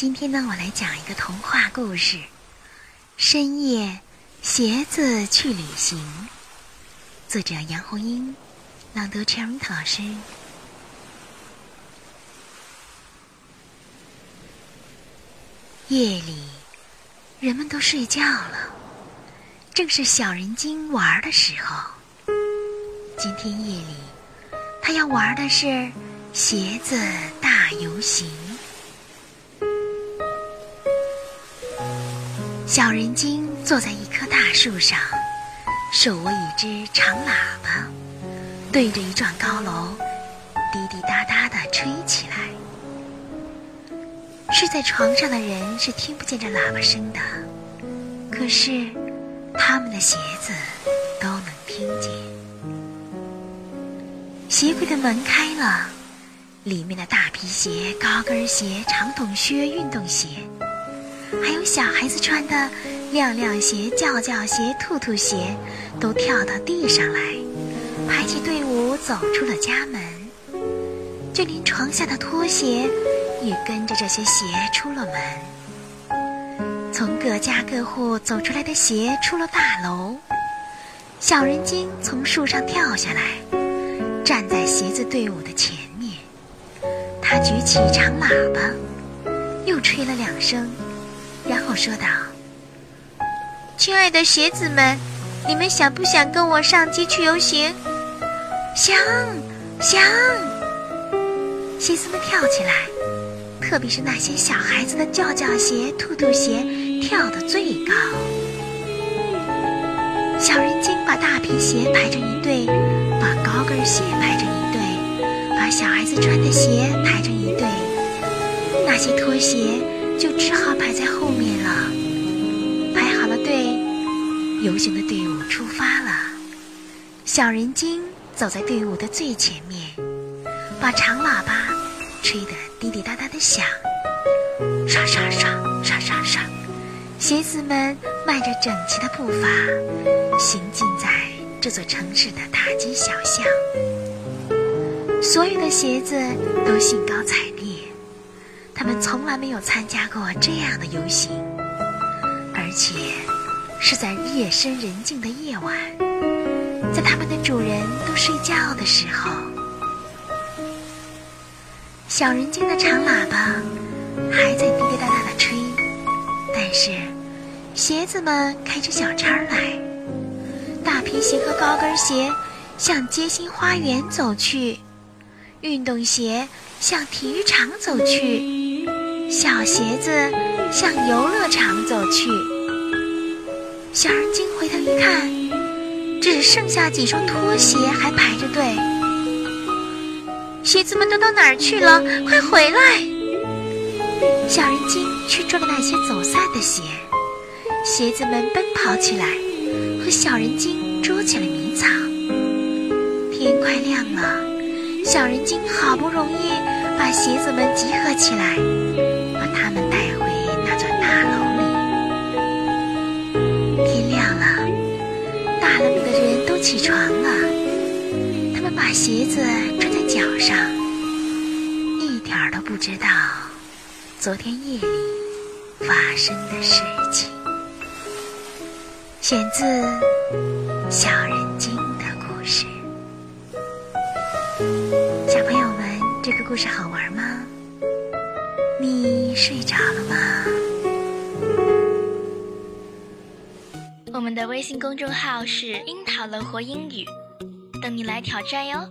今天呢，我来讲一个童话故事。深夜，鞋子去旅行。作者杨红樱，朗读 Cherry 老师。夜里，人们都睡觉了，正是小人精玩的时候。今天夜里，他要玩的是鞋子大游行。小人精坐在一棵大树上，手握一只长喇叭，对着一幢高楼滴滴答答地吹起来。睡在床上的人是听不见这喇叭声的，可是他们的鞋子都能听见。鞋柜的门开了，里面的大皮鞋、高跟鞋、长筒靴、运动鞋。还有小孩子穿的亮亮鞋、叫叫鞋、兔兔鞋，都跳到地上来，排起队伍走出了家门。就连床下的拖鞋也跟着这些鞋出了门。从各家各户走出来的鞋出了大楼。小人精从树上跳下来，站在鞋子队伍的前面。他举起长喇叭，又吹了两声。然后说道：“亲爱的鞋子们，你们想不想跟我上街去游行？”想，想！鞋子们跳起来，特别是那些小孩子的叫叫鞋、兔兔鞋，跳得最高。小人精把大皮鞋排成一队，把高跟鞋排成一队，把小孩子穿的鞋排成一队，那些拖鞋。就只好排在后面了。排好了队，游行的队伍出发了。小人精走在队伍的最前面，把长喇叭吹得滴滴答答的响，刷刷刷刷刷刷。鞋子们迈着整齐的步伐，行进在这座城市的大街小巷。所有的鞋子都兴高采烈。他们从来没有参加过这样的游行，而且是在夜深人静的夜晚，在他们的主人都睡觉的时候。小人精的长喇叭还在滴滴答答的吹，但是鞋子们开着小差来，大皮鞋和高跟鞋向街心花园走去，运动鞋向体育场走去。小鞋子向游乐场走去。小人精回头一看，只剩下几双拖鞋还排着队。鞋子们都到哪儿去了？快回来！小人精去捉了那些走散的鞋。鞋子们奔跑起来，和小人精捉起了迷藏。天快亮了，小人精好不容易把鞋子们集合起来。他们带回那座大楼里。天亮了，大楼里的人都起床了。他们把鞋子穿在脚上，一点儿都不知道昨天夜里发生的事情。选自《小人精的故事》。小朋友们，这个故事好玩吗？你睡着了吗？我们的微信公众号是“樱桃乐活英语”，等你来挑战哟。